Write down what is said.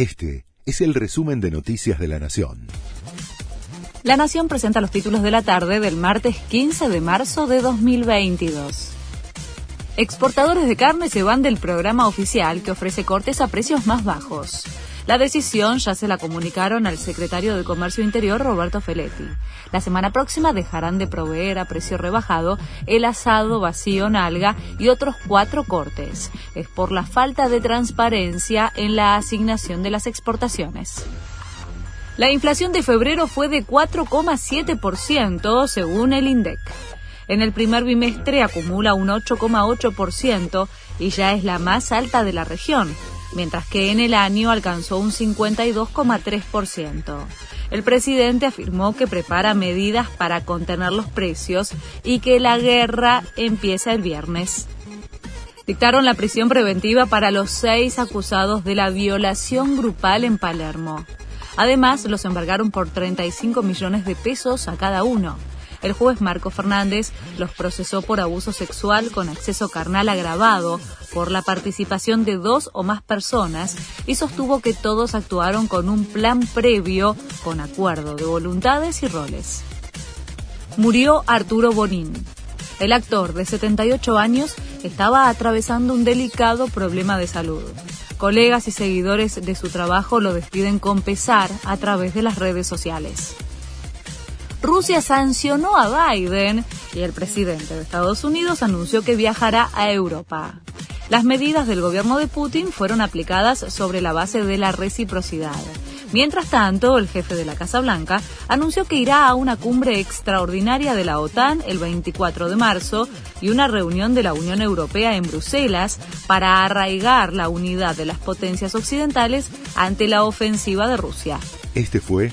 Este es el resumen de Noticias de la Nación. La Nación presenta los títulos de la tarde del martes 15 de marzo de 2022. Exportadores de carne se van del programa oficial que ofrece cortes a precios más bajos. La decisión ya se la comunicaron al secretario de Comercio Interior, Roberto Feletti. La semana próxima dejarán de proveer a precio rebajado el asado vacío nalga y otros cuatro cortes. Es por la falta de transparencia en la asignación de las exportaciones. La inflación de febrero fue de 4,7% según el INDEC. En el primer bimestre acumula un 8,8% y ya es la más alta de la región, mientras que en el año alcanzó un 52,3%. El presidente afirmó que prepara medidas para contener los precios y que la guerra empieza el viernes. Dictaron la prisión preventiva para los seis acusados de la violación grupal en Palermo. Además, los embargaron por 35 millones de pesos a cada uno. El juez Marco Fernández los procesó por abuso sexual con acceso carnal agravado, por la participación de dos o más personas y sostuvo que todos actuaron con un plan previo, con acuerdo de voluntades y roles. Murió Arturo Bonín. El actor de 78 años estaba atravesando un delicado problema de salud. Colegas y seguidores de su trabajo lo despiden con pesar a través de las redes sociales. Rusia sancionó a Biden y el presidente de Estados Unidos anunció que viajará a Europa. Las medidas del gobierno de Putin fueron aplicadas sobre la base de la reciprocidad. Mientras tanto, el jefe de la Casa Blanca anunció que irá a una cumbre extraordinaria de la OTAN el 24 de marzo y una reunión de la Unión Europea en Bruselas para arraigar la unidad de las potencias occidentales ante la ofensiva de Rusia. Este fue